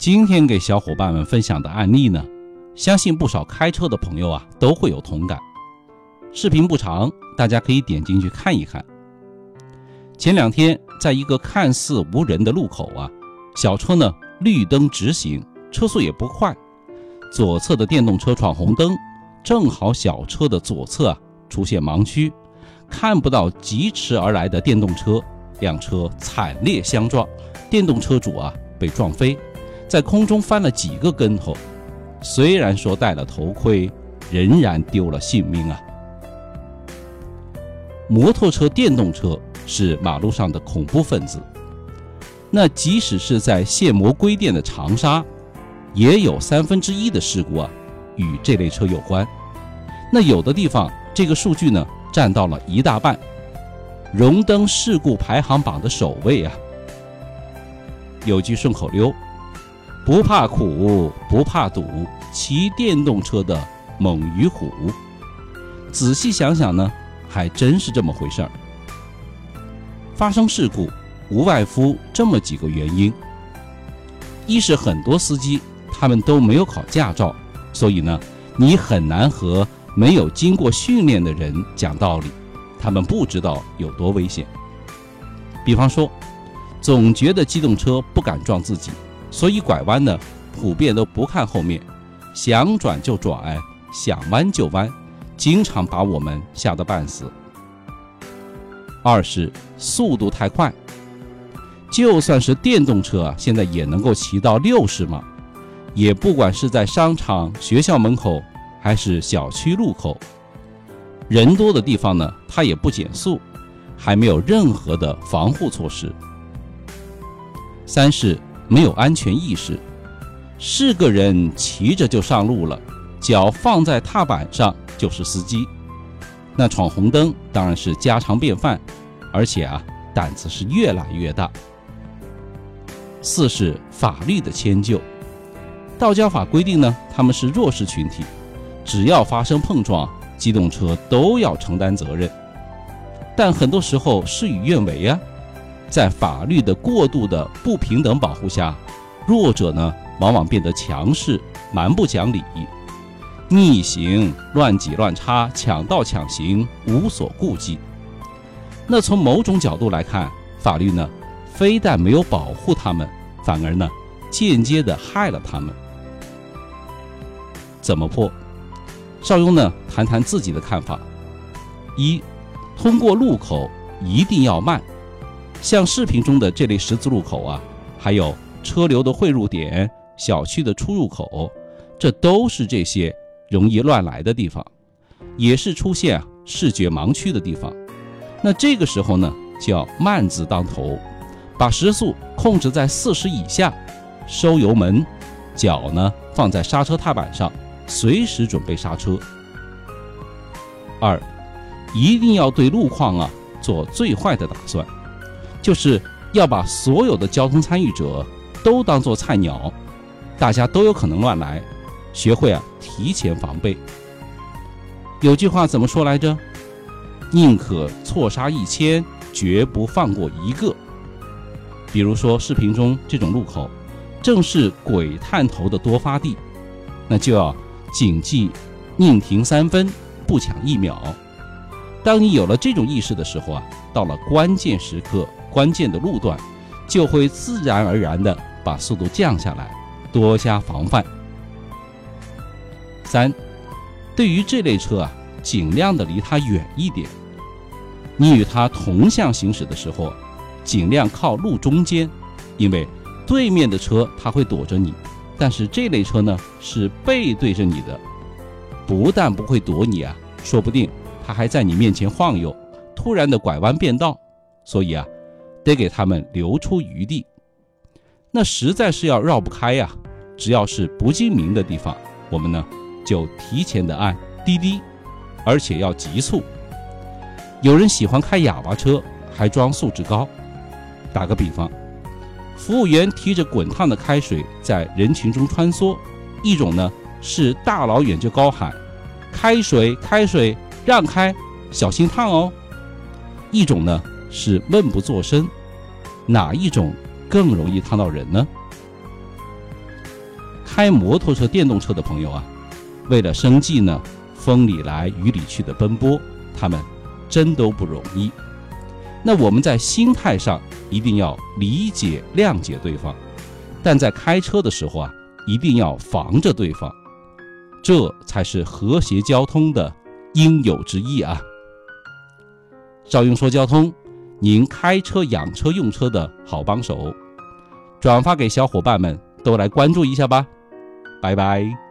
今天给小伙伴们分享的案例呢，相信不少开车的朋友啊都会有同感。视频不长，大家可以点进去看一看。前两天，在一个看似无人的路口啊，小车呢绿灯直行，车速也不快，左侧的电动车闯红灯，正好小车的左侧啊出现盲区，看不到疾驰而来的电动车，两车惨烈相撞，电动车主啊被撞飞。在空中翻了几个跟头，虽然说戴了头盔，仍然丢了性命啊！摩托车、电动车是马路上的恐怖分子，那即使是在限摩归电的长沙，也有三分之一的事故啊与这类车有关。那有的地方这个数据呢占到了一大半，荣登事故排行榜的首位啊！有句顺口溜。不怕苦，不怕堵，骑电动车的猛于虎。仔细想想呢，还真是这么回事儿。发生事故无外乎这么几个原因：一是很多司机他们都没有考驾照，所以呢，你很难和没有经过训练的人讲道理，他们不知道有多危险。比方说，总觉得机动车不敢撞自己。所以拐弯呢，普遍都不看后面，想转就转，想弯就弯，经常把我们吓得半死。二是速度太快，就算是电动车啊，现在也能够骑到六十码，也不管是在商场、学校门口，还是小区路口，人多的地方呢，它也不减速，还没有任何的防护措施。三是。没有安全意识，是个人骑着就上路了，脚放在踏板上就是司机，那闯红灯当然是家常便饭，而且啊胆子是越来越大。四是法律的迁就，道交法规定呢，他们是弱势群体，只要发生碰撞，机动车都要承担责任，但很多时候事与愿违啊。在法律的过度的不平等保护下，弱者呢往往变得强势、蛮不讲理、逆行、乱挤乱插、抢道抢行，无所顾忌。那从某种角度来看，法律呢非但没有保护他们，反而呢间接的害了他们。怎么破？邵雍呢谈谈自己的看法：一，通过路口一定要慢。像视频中的这类十字路口啊，还有车流的汇入点、小区的出入口，这都是这些容易乱来的地方，也是出现视觉盲区的地方。那这个时候呢，叫慢字当头，把时速控制在四十以下，收油门，脚呢放在刹车踏板上，随时准备刹车。二，一定要对路况啊做最坏的打算。就是要把所有的交通参与者都当做菜鸟，大家都有可能乱来，学会啊提前防备。有句话怎么说来着？宁可错杀一千，绝不放过一个。比如说视频中这种路口，正是鬼探头的多发地，那就要谨记宁停三分，不抢一秒。当你有了这种意识的时候啊，到了关键时刻。关键的路段，就会自然而然的把速度降下来，多加防范。三，对于这类车啊，尽量的离它远一点。你与它同向行驶的时候，尽量靠路中间，因为对面的车它会躲着你，但是这类车呢是背对着你的，不但不会躲你啊，说不定他还在你面前晃悠，突然的拐弯变道。所以啊。得给他们留出余地，那实在是要绕不开呀。只要是不记名的地方，我们呢就提前的按滴滴，而且要急促。有人喜欢开哑巴车，还装素质高。打个比方，服务员提着滚烫的开水在人群中穿梭，一种呢是大老远就高喊“开水，开水，让开，小心烫哦”，一种呢。是闷不作声，哪一种更容易烫到人呢？开摩托车、电动车的朋友啊，为了生计呢，风里来雨里去的奔波，他们真都不容易。那我们在心态上一定要理解、谅解对方，但在开车的时候啊，一定要防着对方，这才是和谐交通的应有之义啊。赵英说交通，您开车、养车、用车的好帮手，转发给小伙伴们都来关注一下吧，拜拜。